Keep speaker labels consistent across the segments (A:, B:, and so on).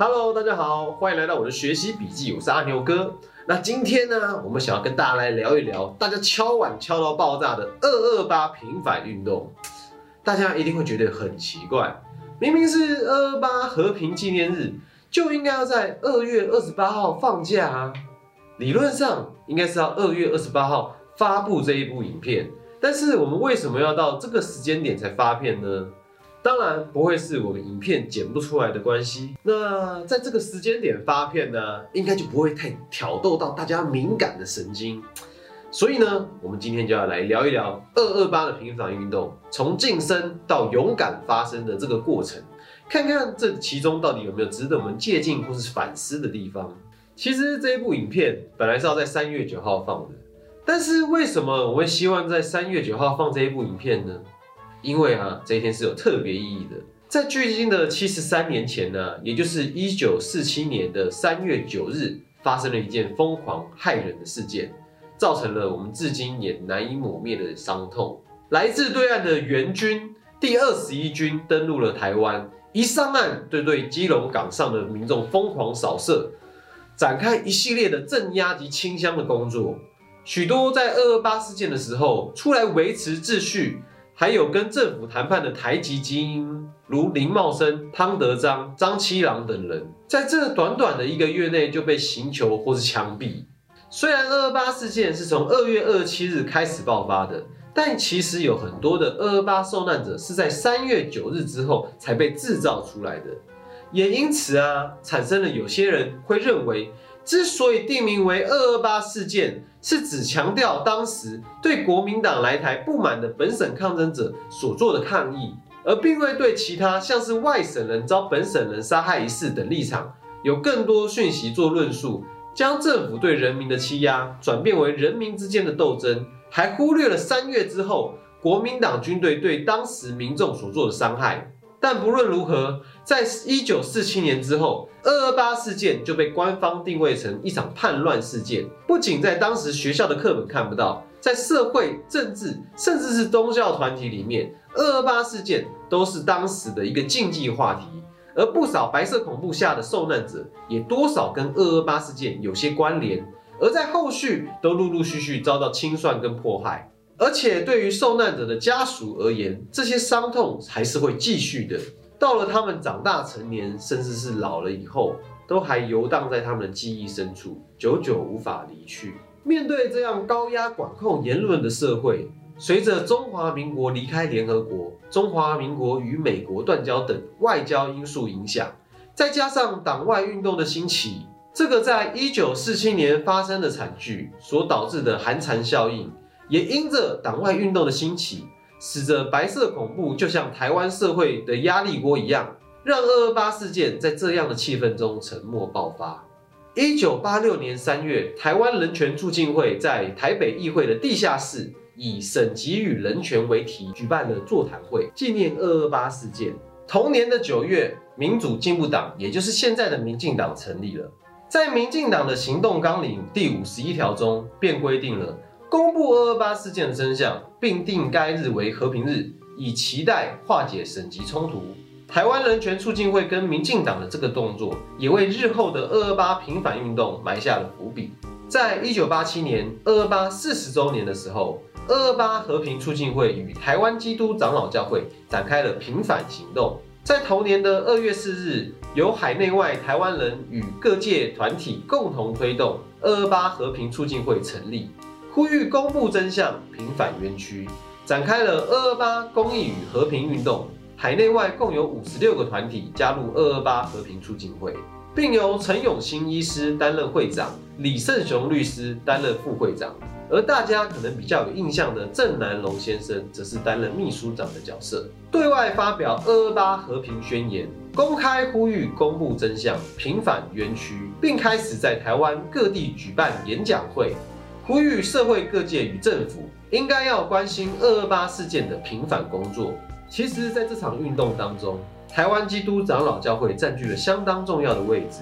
A: Hello，大家好，欢迎来到我的学习笔记，我是阿牛哥。那今天呢，我们想要跟大家来聊一聊大家敲碗敲到爆炸的二二八平反运动。大家一定会觉得很奇怪，明明是二二八和平纪念日，就应该要在二月二十八号放假啊。理论上应该是要二月二十八号发布这一部影片，但是我们为什么要到这个时间点才发片呢？当然不会是我们影片剪不出来的关系。那在这个时间点发片呢，应该就不会太挑逗到大家敏感的神经。所以呢，我们今天就要来聊一聊二二八的平反运动，从晋升到勇敢发生的这个过程，看看这其中到底有没有值得我们借鉴或是反思的地方。其实这一部影片本来是要在三月九号放的，但是为什么我会希望在三月九号放这一部影片呢？因为啊，这一天是有特别意义的。在距今的七十三年前呢，也就是一九四七年的三月九日，发生了一件疯狂骇人的事件，造成了我们至今也难以抹灭的伤痛。来自对岸的援军第二十一军登陆了台湾，一上岸就对基隆港上的民众疯狂扫射，展开一系列的镇压及清乡的工作。许多在二二八事件的时候出来维持秩序。还有跟政府谈判的台籍精英，如林茂生、汤德章、张七郎等人，在这短短的一个月内就被刑求或是枪毙。虽然二二八事件是从二月二十七日开始爆发的，但其实有很多的二二八受难者是在三月九日之后才被制造出来的，也因此啊，产生了有些人会认为。之所以定名为二二八事件，是指强调当时对国民党来台不满的本省抗争者所做的抗议，而并未对其他像是外省人遭本省人杀害一事等立场有更多讯息做论述，将政府对人民的欺压转变为人民之间的斗争，还忽略了三月之后国民党军队对当时民众所做的伤害。但不论如何，在一九四七年之后，二二八事件就被官方定位成一场叛乱事件。不仅在当时学校的课本看不到，在社会、政治，甚至是宗教团体里面，二二八事件都是当时的一个禁忌话题。而不少白色恐怖下的受难者，也多少跟二二八事件有些关联，而在后续都陆陆续续遭到清算跟迫害。而且对于受难者的家属而言，这些伤痛还是会继续的。到了他们长大成年，甚至是老了以后，都还游荡在他们的记忆深处，久久无法离去。面对这样高压管控言论的社会，随着中华民国离开联合国、中华民国与美国断交等外交因素影响，再加上党外运动的兴起，这个在一九四七年发生的惨剧所导致的寒蝉效应。也因着党外运动的兴起，使得白色恐怖就像台湾社会的压力锅一样，让二二八事件在这样的气氛中沉默爆发。一九八六年三月，台湾人权促进会在台北议会的地下室，以“省级与人权”为题举办了座谈会，纪念二二八事件。同年的九月，民主进步党，也就是现在的民进党成立了。在民进党的行动纲领第五十一条中，便规定了。公布二二八事件的真相，并定该日为和平日，以期待化解省级冲突。台湾人权促进会跟民进党的这个动作，也为日后的二二八平反运动埋下了伏笔。在一九八七年二二八四十周年的时候，二二八和平促进会与台湾基督长老教会展开了平反行动。在同年的二月四日，由海内外台湾人与各界团体共同推动二二八和平促进会成立。呼吁公布真相，平反冤屈，展开了二二八公益与和平运动。海内外共有五十六个团体加入二二八和平促进会，并由陈永新医师担任会长，李胜雄律师担任副会长。而大家可能比较有印象的郑南龙先生，则是担任秘书长的角色，对外发表二二八和平宣言，公开呼吁公布真相，平反冤屈，并开始在台湾各地举办演讲会。呼吁社会各界与政府应该要关心二二八事件的平反工作。其实，在这场运动当中，台湾基督长老教会占据了相当重要的位置。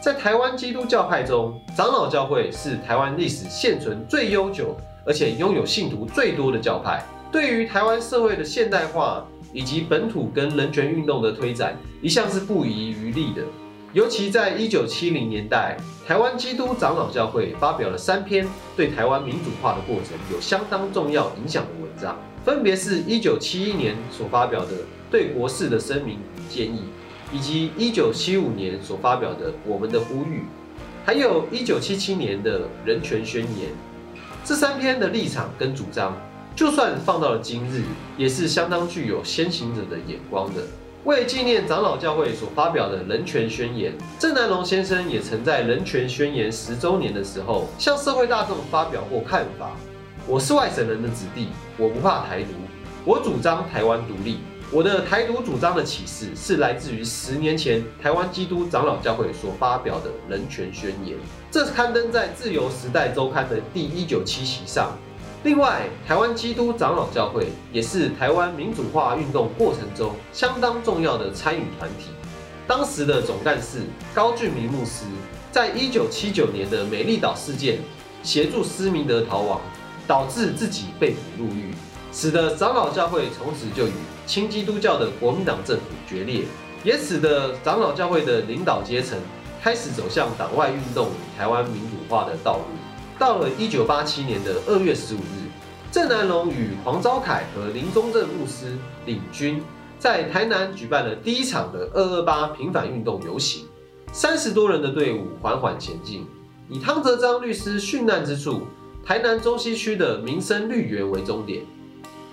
A: 在台湾基督教派中，长老教会是台湾历史现存最悠久，而且拥有信徒最多的教派。对于台湾社会的现代化以及本土跟人权运动的推展，一向是不遗余力的。尤其在一九七零年代，台湾基督长老教会发表了三篇对台湾民主化的过程有相当重要影响的文章，分别是一九七一年所发表的对国事的声明建议，以及一九七五年所发表的我们的呼吁，还有一九七七年的人权宣言。这三篇的立场跟主张，就算放到了今日，也是相当具有先行者的眼光的。为纪念长老教会所发表的人权宣言，郑南龙先生也曾在人权宣言十周年的时候，向社会大众发表过看法。我是外省人的子弟，我不怕台独，我主张台湾独立。我的台独主张的启示是来自于十年前台湾基督长老教会所发表的人权宣言，这刊登在《自由时代周刊》的第一九七期上。另外，台湾基督长老教会也是台湾民主化运动过程中相当重要的参与团体。当时的总干事高俊明牧师，在一九七九年的美丽岛事件，协助施明德逃亡，导致自己被捕入狱，使得长老教会从此就与亲基督教的国民党政府决裂，也使得长老教会的领导阶层开始走向党外运动与台湾民主化的道路。到了一九八七年的二月十五日，郑南龙与黄昭凯和林宗正牧师领军，在台南举办了第一场的二二八平反运动游行。三十多人的队伍缓缓前进，以汤泽章律师殉难之处台南中西区的民生绿园为终点。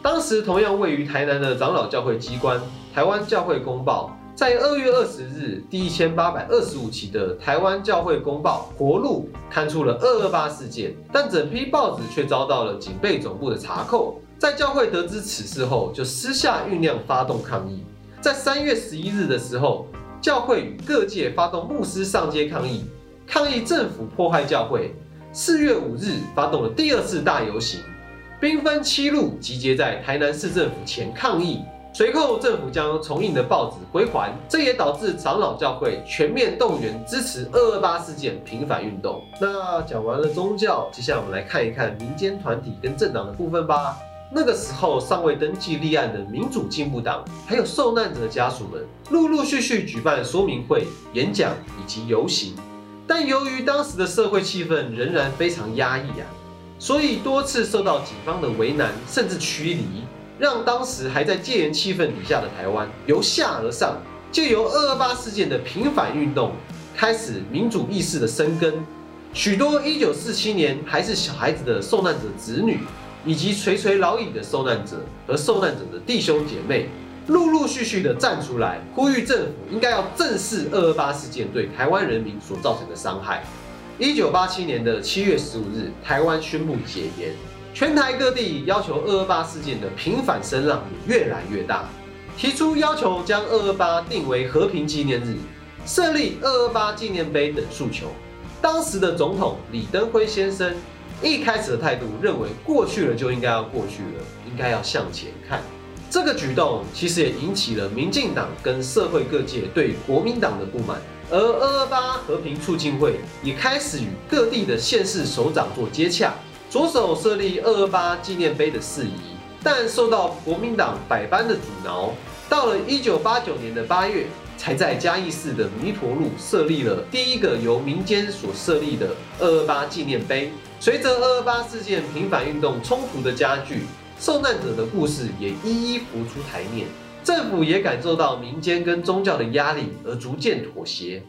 A: 当时同样位于台南的长老教会机关《台湾教会公报》。在二月二十日，第一千八百二十五期的台湾教会公报活路刊出了二二八事件，但整批报纸却遭到了警备总部的查扣。在教会得知此事后，就私下酝酿发动抗议。在三月十一日的时候，教会与各界发动牧师上街抗议，抗议政府迫害教会。四月五日，发动了第二次大游行，兵分七路集结在台南市政府前抗议。随后，政府将重印的报纸归还，这也导致长老教会全面动员支持二二八事件平反运动。那讲完了宗教，接下来我们来看一看民间团体跟政党的部分吧。那个时候尚未登记立案的民主进步党，还有受难者的家属们，陆陆续续举办说明会、演讲以及游行。但由于当时的社会气氛仍然非常压抑啊，所以多次受到警方的为难，甚至驱离。让当时还在戒严气氛底下的台湾由下而上，借由二二八事件的平反运动，开始民主意识的生根。许多一九四七年还是小孩子的受难者子女，以及垂垂老矣的受难者和受难者的弟兄姐妹，陆陆续续的站出来，呼吁政府应该要正视二二八事件对台湾人民所造成的伤害。一九八七年的七月十五日，台湾宣布解严。全台各地要求二二八事件的平反声浪也越来越大，提出要求将二二八定为和平纪念日，设立二二八纪念碑等诉求。当时的总统李登辉先生一开始的态度认为过去了就应该要过去了，应该要向前看。这个举动其实也引起了民进党跟社会各界对国民党的不满，而二二八和平促进会也开始与各地的县市首长做接洽。着手设立二二八纪念碑的事宜，但受到国民党百般的阻挠。到了一九八九年的八月，才在嘉义市的弥陀路设立了第一个由民间所设立的二二八纪念碑。随着二二八事件平反运动冲突的加剧，受难者的故事也一一浮出台面。政府也感受到民间跟宗教的压力，而逐渐妥协。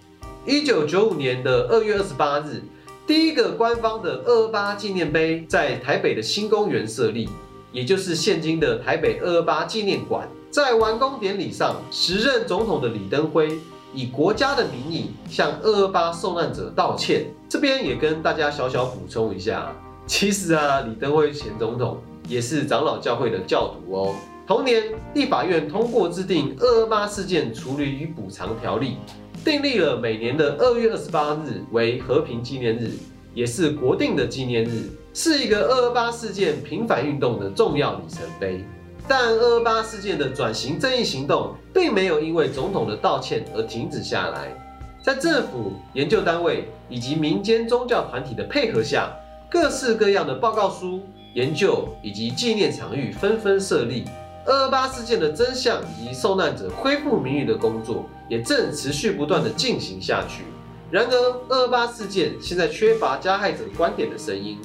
A: 一九九五年的二月二十八日。第一个官方的二二八纪念碑在台北的新公园设立，也就是现今的台北二二八纪念馆。在完工典礼上，时任总统的李登辉以国家的名义向二二八受难者道歉。这边也跟大家小小补充一下，其实啊，李登辉前总统也是长老教会的教徒哦。同年，立法院通过制定二二八事件处理与补偿条例。订立了每年的二月二十八日为和平纪念日，也是国定的纪念日，是一个二二八事件平反运动的重要里程碑。但二二八事件的转型正义行动并没有因为总统的道歉而停止下来，在政府、研究单位以及民间宗教团体的配合下，各式各样的报告书、研究以及纪念场域纷纷设立。二二八事件的真相以及受难者恢复名誉的工作也正持续不断的进行下去。然而，二二八事件现在缺乏加害者观点的声音。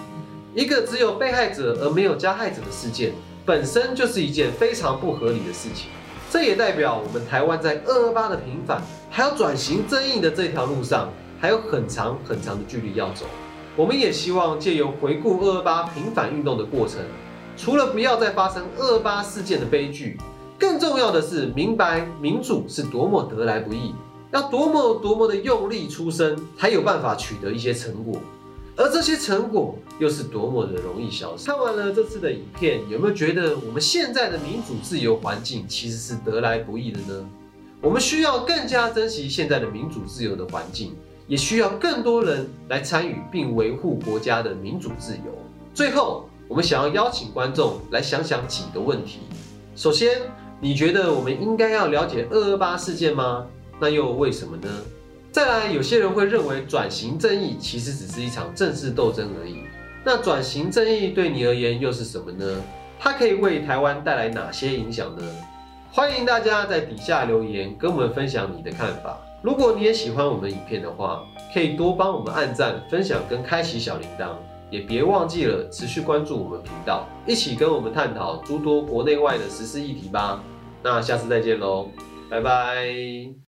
A: 一个只有被害者而没有加害者的事件，本身就是一件非常不合理的事情。这也代表我们台湾在二二八的平反，还有转型正义的这条路上，还有很长很长的距离要走。我们也希望借由回顾二二八平反运动的过程，除了不要再发生二二八事件的悲剧，更重要的是明白民主是多么得来不易，要多么多么的用力出身，才有办法取得一些成果。而这些成果又是多么的容易消失。看完了这次的影片，有没有觉得我们现在的民主自由环境其实是得来不易的呢？我们需要更加珍惜现在的民主自由的环境，也需要更多人来参与并维护国家的民主自由。最后，我们想要邀请观众来想想几个问题。首先，你觉得我们应该要了解二二八事件吗？那又为什么呢？再来，有些人会认为转型正义其实只是一场政治斗争而已。那转型正义对你而言又是什么呢？它可以为台湾带来哪些影响呢？欢迎大家在底下留言跟我们分享你的看法。如果你也喜欢我们影片的话，可以多帮我们按赞、分享跟开启小铃铛，也别忘记了持续关注我们频道，一起跟我们探讨诸多国内外的时事议题吧。那下次再见喽，拜拜。